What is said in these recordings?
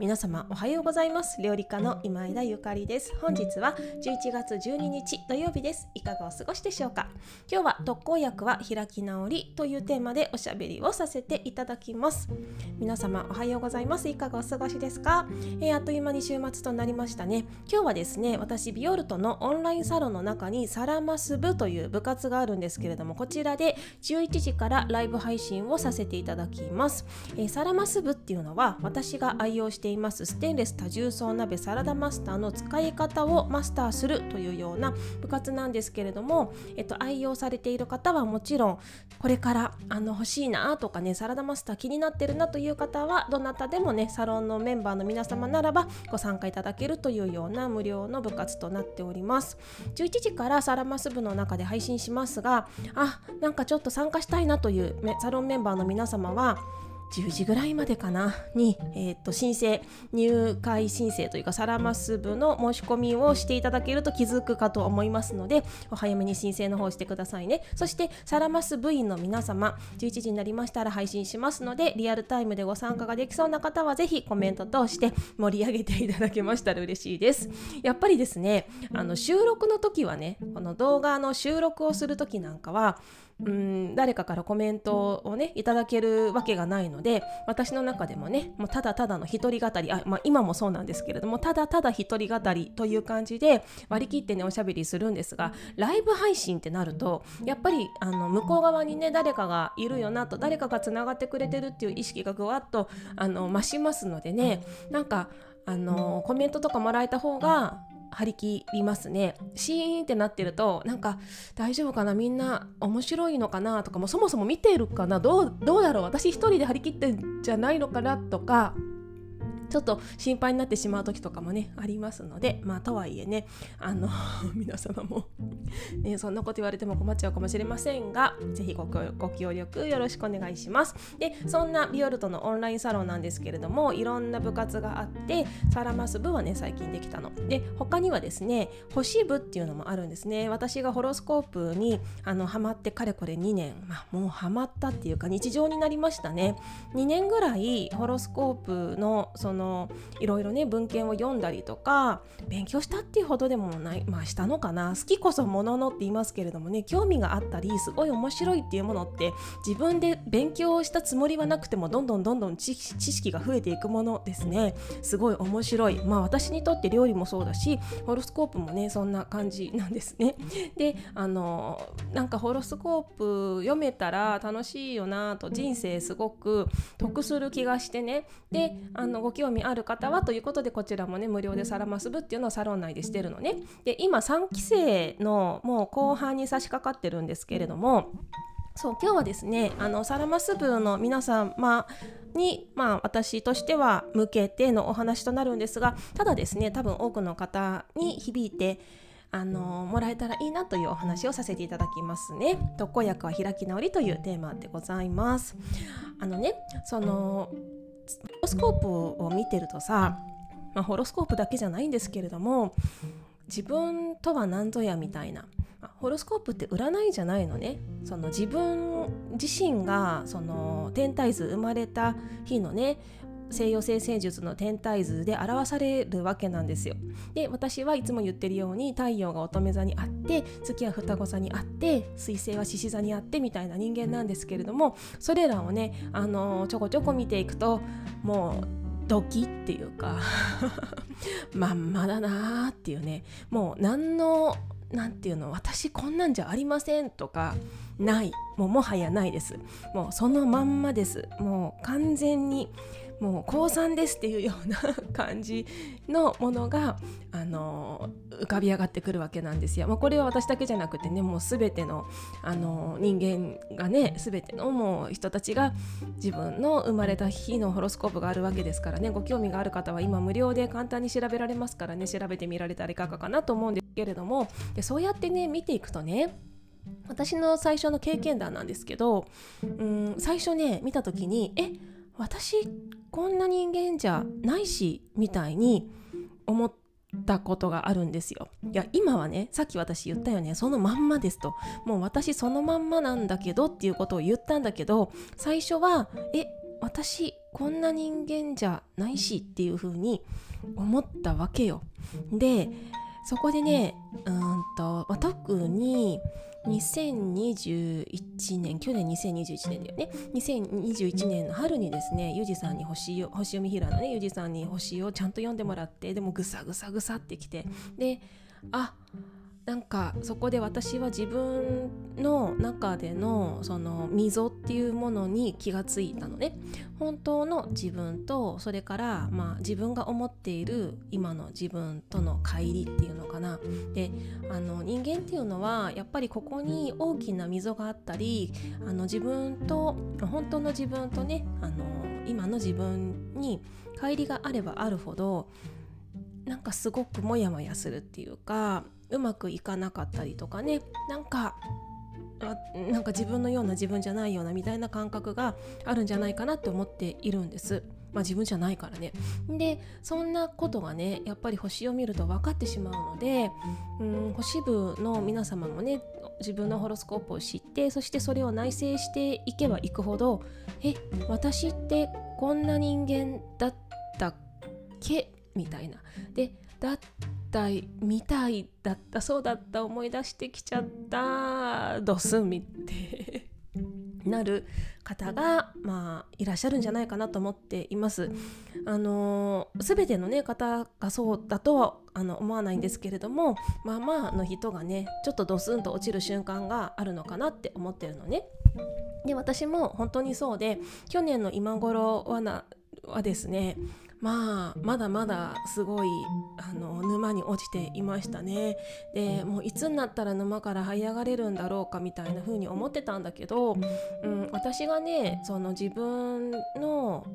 皆様おはようございます。料理家の今枝ゆかりです。本日は11月12日土曜日です。いかがお過ごしでしょうか？今日は特効薬は開き直りというテーマでおしゃべりをさせていただきます。皆様おはようございます。いかがお過ごしですか、えー、あっという間に週末となりましたね。今日はですね私ビオルトのオンラインサロンの中にサラマス部という部活があるんですけれどもこちらで11時からライブ配信をさせていただきます、えー、サラマス部っていうのは私が愛用してしています。ステンレス多重層鍋サラダマスターの使い方をマスターするというような部活なんですけれども、えっと、愛用されている方はもちろんこれからあの欲しいなとかねサラダマスター気になってるなという方はどなたでもねサロンのメンバーの皆様ならばご参加いただけるというような無料の部活となっております。11時からサラマス部の中で配信しますがあなんかちょっと参加したいなというサロンメンバーの皆様は10時ぐらいまでかなに、えー、と申請入会申請というかサラマス部の申し込みをしていただけると気づくかと思いますのでお早めに申請の方してくださいね。そしてサラマス部員の皆様11時になりましたら配信しますのでリアルタイムでご参加ができそうな方はぜひコメント通して盛り上げていただけましたら嬉しいです。やっぱりですねあの収録の時はねこの動画の収録をする時なんかはうん誰かからコメントをねいただけるわけがないので私の中でもねもうただただの一人語りあ、まあ、今もそうなんですけれどもただただ一人語りという感じで割り切ってねおしゃべりするんですがライブ配信ってなるとやっぱりあの向こう側にね誰かがいるよなと誰かがつながってくれてるっていう意識がぐわっとあの増しますのでねなんかあのコメントとかもらえた方が張り切りますね。シーンってなってるとなんか大丈夫かな？みんな面白いのかな？とかもそもそも見てるかな？どうどうだろう？私一人で張り切ってんじゃないのかな？とかちょっと心配になってしまう時とかもねありますのでまあとはいえねあの 皆様もね、そんなこと言われても困っちゃうかもしれませんが是非ごご協力よろしくお願いします。でそんなビオルトのオンラインサロンなんですけれどもいろんな部活があってサラマス部はね最近できたの。で他にはですね星部っていうのもあるんですね。私がホロスコープにあのハマってかれこれ2年、まあ、もうハマったっていうか日常になりましたね。2年ぐらいホロスコープのそののいろいろね文献を読んだりとか勉強したっていうほどでもないまあしたのかな。好きこそもののって言いますけれどもね興味があったりすごい面白いっていうものって自分で勉強したつもりはなくてもどんどんどんどん知識が増えていくものですね。すごい面白い。まあ私にとって料理もそうだしホロスコープもねそんな感じなんですね。であのなんかホロスコープ読めたら楽しいよなと人生すごく得する気がしてね。であのご興味味ある方はということでこちらもね無料でサラマス部っていうのをサロン内でしてるのねで今3期生のもう後半に差し掛かってるんですけれどもそう今日はですねあのサラマス部の皆様に、まあ、私としては向けてのお話となるんですがただですね多分多くの方に響いてあのもらえたらいいなというお話をさせていただきますね。特効薬は開き直りというテーマでございます。あのねそのホロスコープを見てるとさ、まあ、ホロスコープだけじゃないんですけれども自分とは何ぞやみたいなホロスコープって占いじゃないのね。その自分自身がその天体図生まれた日のね西洋星星術の天体図で表されるわけなんですよ。で私はいつも言ってるように太陽が乙女座にあって月は双子座にあって水星は獅子座にあってみたいな人間なんですけれどもそれらをねあのちょこちょこ見ていくともうドキっていうか まんまだなーっていうね。もう何の何て言うの私こんなんじゃありませんとかない。もうもはやないです。もうそのまんまです。もう完全にもう高3ですっていうような感じのものがあの浮かび上がってくるわけなんですよ。まあ、これは私だけじゃなくてねもう全てのあの人間がね全てのもう人たちが自分の生まれた日のホロスコープがあるわけですからねご興味がある方は今無料で簡単に調べられますからね調べてみられたらいかがかなと思うんです。けれどもでそうやってね見ていくとね私の最初の経験談なんですけどうん最初ね見た時にえ私こんな人間じゃないしみたいに思ったことがあるんですよ。いや今はねさっき私言ったよねそのまんまですともう私そのまんまなんだけどっていうことを言ったんだけど最初はえ私こんな人間じゃないしっていう風に思ったわけよ。でそこでねうんと、まあ、特に2021年去年2021年だよね。2021年の春にですねユージさんに星星読み平のねユージさんに星をちゃんと読んでもらってでもぐさぐさぐさってきてであっなんかそこで私は自分の中でのその溝っていうものに気がついたのね。本当の自分とそれからまあ自分が思っている今の自分との乖離っていうのかな。であの人間っていうのはやっぱりここに大きな溝があったりあの自分と本当の自分とねあの今の自分に乖離があればあるほどなんかすごくモヤモヤするっていうかうまくいかなかったりとかねなんかなんか自分のような自分じゃないようなみたいな感覚があるんじゃないかなって思っているんです。まあ、自分じゃないからね。でそんなことがねやっぱり星を見ると分かってしまうのでうん星部の皆様もね自分のホロスコープを知ってそしてそれを内省していけばいくほどえ私ってこんな人間だったっけ？みたいな。でだったいみたいだったそうだった思い出してきちゃったドスンって なる方が、まあ、いらっしゃるんじゃないかなと思っています。あの全ての、ね、方がそうだとはあの思わないんですけれどもまあまあの人がねちょっとドスンと落ちる瞬間があるのかなって思ってるのね。で私も本当にそうで去年の今頃はなはですねまあまだまだすごいあの沼に落ちていましたね。でもういつになったら沼から這い上がれるんだろうかみたいな風に思ってたんだけど、うん、私がねその自分の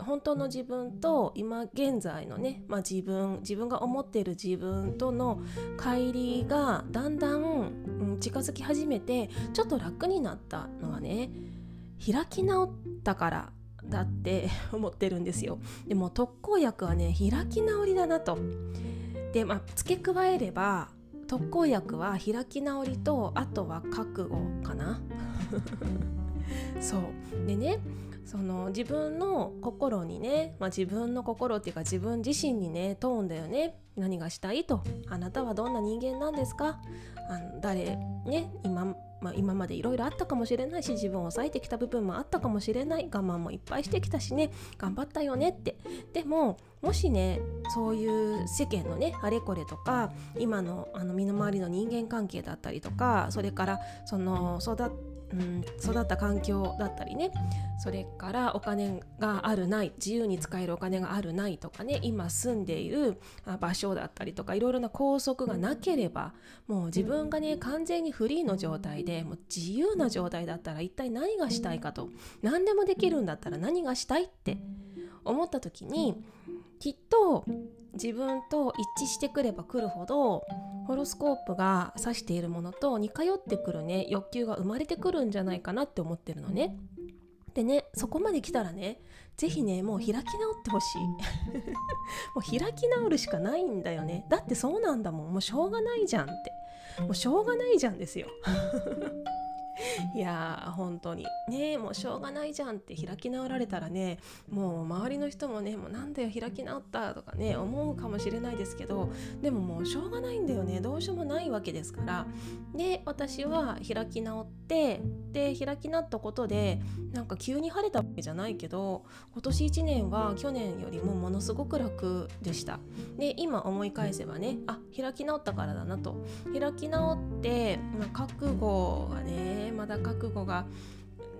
本当の自分と今現在のね、まあ、自分自分が思っている自分との乖離がだんだん、うん、近づき始めてちょっと楽になったのはね開き直ったからだって 思ってるんですよ。でも特効薬はね開き直りだなと。でまあ付け加えれば特効薬は開き直りとあとは覚悟かな。そう。でねその自分の心にね、まあ、自分の心っていうか自分自身にね問うんだよね。何がしたいと。あなたはどんな人間なんですか？あの誰？ね今まあ、今までいろいろあったかもしれないし自分を抑えてきた部分もあったかもしれない。我慢もいっぱいしてきたしね。頑張ったよねって。でももしねそういう世間のねあれこれとか今のあの身の回りの人間関係だったりとかそれからその育ってうん、育った環境だったりね。それからお金があるない自由に使えるお金があるないとかね今住んでいる場所だったりとかいろいろな拘束がなければもう自分がね完全にフリーの状態でもう自由な状態だったら一体何がしたいかと。何でもできるんだったら何がしたいって思った時にきっと自分と一致してくればくるほどホロスコープが指しているものと似通ってくるね欲求が生まれてくるんじゃないかなって思ってるのね。でねそこまで来たらね是非ねもう開き直ってほしい。もう開き直るしかないんだよね。だってそうなんだもん。もうしょうがないじゃんって。もうしょうがないじゃんですよ。いやー本当に。ねもうしょうがないじゃんって開き直られたらねもう周りの人もねもうなんだよ開き直ったとかね思うかもしれないですけどでももうしょうがないんだよね。どうしようもないわけですから。で私は開き直ってで開き直ったことでなんか急に晴れたわけじゃないけど今年1年は去年よりもものすごく楽でした。で今思い返せばねあ開き直ったからだなと。開き直って、まあ、覚悟がねまだ覚悟が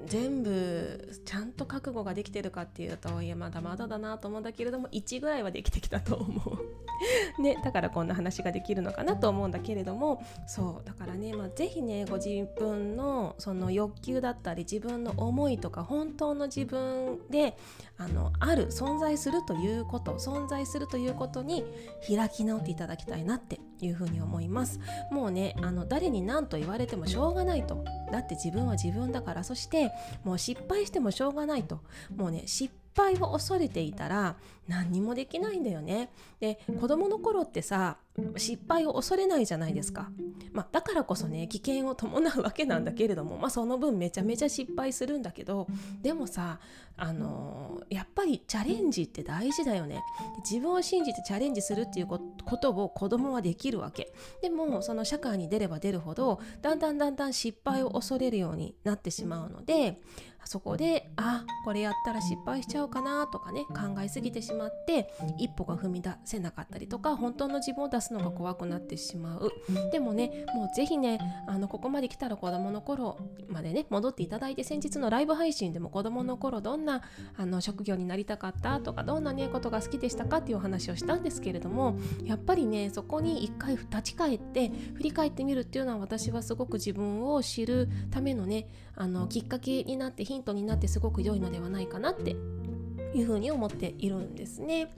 全部ちゃんと覚悟ができてるかっていうといやまだまだだなと思うんだけれども1ぐらいはできてきたと思う。ねだからこんな話ができるのかなと思うんだけれども。そうだからね、まあ、ぜひねご自分のその欲求だったり自分の思いとか本当の自分であのある存在するということ存在するということに開き直っていただきたいなっていうふうに思います。もうねあの誰に何と言われてもしょうがないと。だって自分は自分だから。そしてもう失敗してもしょうがないともうね失敗を恐れていたら何にもできないんだよね。で子供の頃ってさ失敗を恐れないじゃないですか。まあ、だからこそね危険を伴うわけなんだけれども、まあ、その分めちゃめちゃ失敗するんだけどでもさあのー、やっぱりチャレンジって大事だよね。自分を信じてチャレンジするっていうことを子供はできるわけ。でもその社会に出れば出るほどだんだんだんだん失敗を恐れるようになってしまうのでそこであこれやったら失敗しちゃうかなとかね考えすぎてしまって一歩が踏み出せなかったりとか本当の自分を出すのが怖くなってしまう。でもねもうぜひねあのここまで来たら子供の頃までね戻っていただいて先日のライブ配信でも子供の頃どんなあの職業になりたかったとかどんなねことが好きでしたかっていうお話をしたんですけれどもやっぱりねそこに一回立ち返って振り返ってみるっていうのは私はすごく自分を知るためのねあのきっかけになってヒヒントになってすごく良いのではないかなっていうふうに思っているんですね。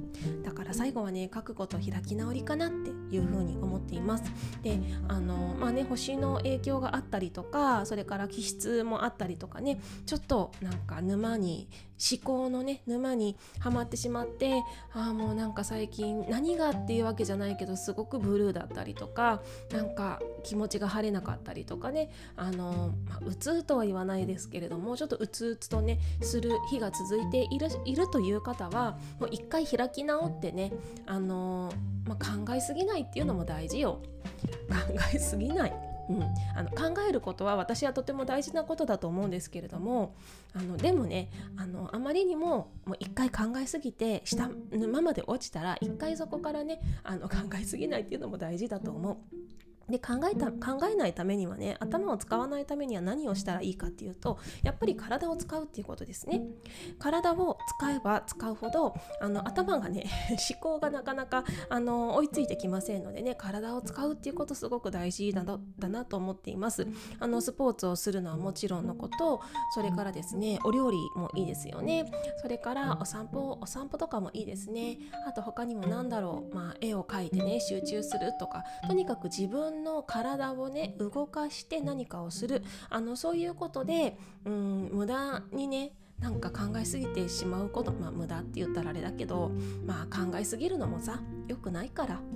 だから最後はね覚悟と開き直りかなっていうふうに思っています。であのまあね星の影響があったりとかそれから気質もあったりとかねちょっとなんか沼に思考のね沼にはまってしまってああもうなんか最近何がっていうわけじゃないけどすごくブルーだったりとかなんか気持ちが晴れなかったりとかねあの、まあ、うつとは言わないですけれどもちょっとうつうつとねする日が続いているいるという方はもう一回開き直ってねあの、まあ、考えすぎないっていうのも大事よ。考えすぎない。うん、あの考えることは私はとても大事なことだと思うんですけれどもあのでもねあのあまりにももう一回考えすぎて下沼まで落ちたら一回そこからねあの考えすぎないっていうのも大事だと思う。で考えた考えないためにはね頭を使わないためには何をしたらいいかっていうとやっぱり体を使うっていうことですね。体を使えば使うほどあの頭がね 思考がなかなかあの追いついてきませんのでね体を使うっていうことすごく大事だだなと思っています。あのスポーツをするのはもちろんのことそれからですねお料理もいいですよね。それからお散歩お散歩とかもいいですね。あと他にも何だろうまあ絵を描いてね集中するとかとにかく自分分の体をね動かして何かをする。あのそういうことでうん無駄にねなんか考えすぎてしまうことまあ無駄って言ったらあれだけどまあ考えすぎるのもさ良くないから。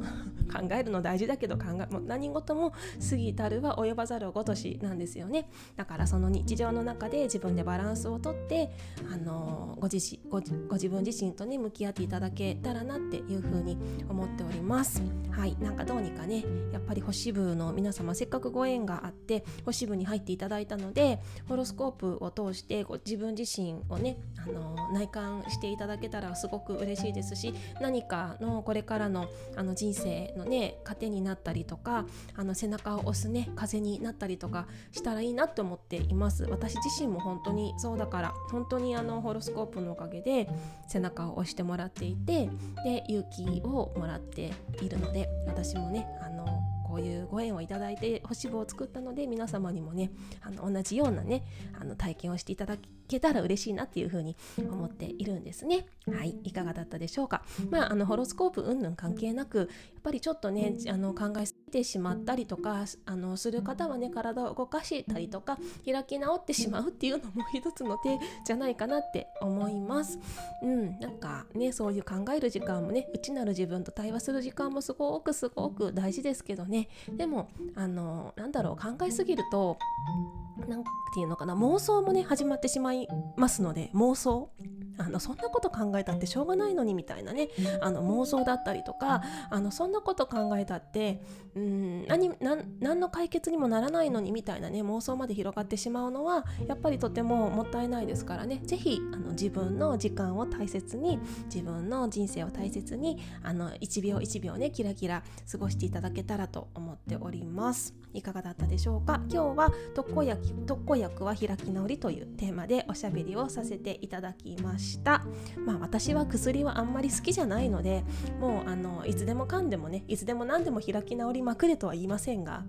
考えるの大事だけど考えもう何事も過ぎたるは及ばざるをごとしなんですよね。だからその日常の中で自分でバランスをとってあのご自身ごご自分自身とね向き合っていただけたらなっていうふうに思っております。はい。なんかどうにかねやっぱり星部の皆様せっかくご縁があって星部に入っていただいたのでホロスコープを通してご自分自身をねあの内観していただけたらすごく嬉しいですし何かのこれからのあの人生のね糧になったりとかあの背中を押すね風になったりとかしたらいいなって思っています。私自身も本当にそうだから本当にあのホロスコープのおかげで背中を押してもらっていてで勇気をもらっているので私もねあのこういうご縁をいただいて星部を作ったので皆様にもねあの同じようなねあの体験をしていただけたら嬉しいなっていうふうに思っているんですね。はいいかがだったでしょうか？まああのホロスコープ云々関係なくやっぱりちょっとねあの考えすぎてしまったりとかあのする方はね体を動かしたりとか開き直ってしまうっていうのも一つの手じゃないかなって思います。うんなんかねそういう考える時間もね内なる自分と対話する時間もすごくすごく大事ですけどねでもあのなんだろう考えすぎると何て言うのかな妄想もね始まってしまいますので妄想あのそんなこと考えたってしょうがないのにみたいなね。あの妄想だったりとかあのそんなこと考えたってうん何何の解決にもならないのにみたいなね妄想まで広がってしまうのはやっぱりとてももったいないですからね。是非あの自分の時間を大切に自分の人生を大切にあの1秒1秒ねキラキラ過ごしていただけたらと思っております。いかがだったでしょうか？今日は特効薬特効薬は開き直りというテーマでおしゃべりをさせていただきましたまあ私は薬はあんまり好きじゃないのでもうあのいつでもかんでもねいつでも何でも開き直りまくれとは言いませんが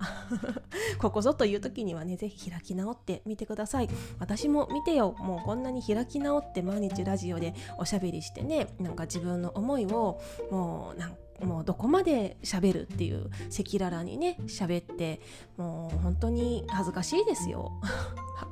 ここぞという時にはね是非開き直ってみてください。私も見てよ。もうこんなに開き直って毎日ラジオでおしゃべりしてねなんか自分の思いをもうなんかもうどこまで喋るっていう赤裸々にね喋ってもう本当に恥ずかしいですよ。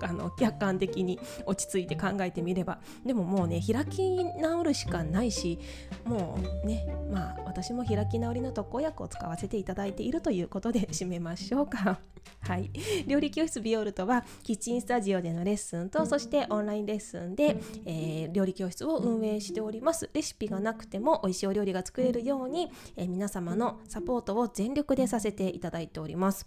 あの客観的に落ち着いて考えてみれば。でももうね開き直るしかないしもうねまあ私も開き直りの特効薬を使わせていただいているということで締めましょうか。はい。料理教室ビオルトはキッチンスタジオでのレッスンとそしてオンラインレッスンで、えー、料理教室を運営しております。レシピがなくても美味しいお料理が作れるように、えー、皆様のサポートを全力でさせていただいております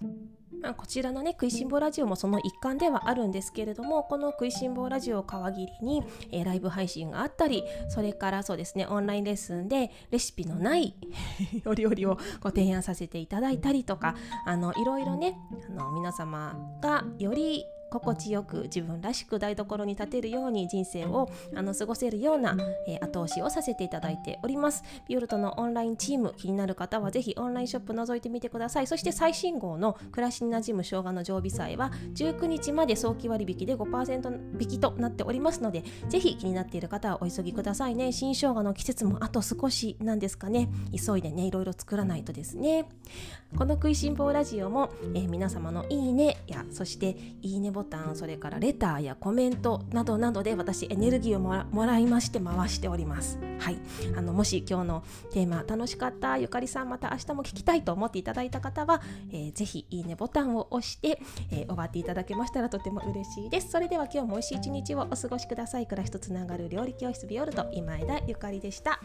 まあ、こちらのね食いしん坊ラジオもその一環ではあるんですけれどもこの食いしん坊ラジオを皮切りに、えー、ライブ配信があったりそれからそうですねオンラインレッスンでレシピのない お料理をご提案させていただいたりとかあのいろいろねあの皆様がより心地よく自分らしく台所に立てるように人生をあの過ごせるような、えー、後押しをさせていただいております。ビオルトのオンラインチーム気になる方はぜひオンラインショップ覗いてみてください。そして最新号の暮らしに馴染む生姜の常備菜は19日まで早期割引で5%引きとなっておりますのでぜひ気になっている方はお急ぎくださいね。新生姜の季節もあと少しなんですかね。急いでねいろいろ作らないとですね。この食いしん坊ラジオも、えー、皆様のいいねやそしていいねボボタンそれからレターやコメントなどなどで私エネルギーをもらいまして回しております。はい。あのもし今日のテーマ楽しかったゆかりさんまた明日も聞きたいと思っていただいた方は、えー、ぜひいいねボタンを押して、えー、終わっていただけましたらとても嬉しいです。それでは今日も美味しい一日をお過ごしください。暮らしとつながる料理教室ビオルト今枝ゆかりでした。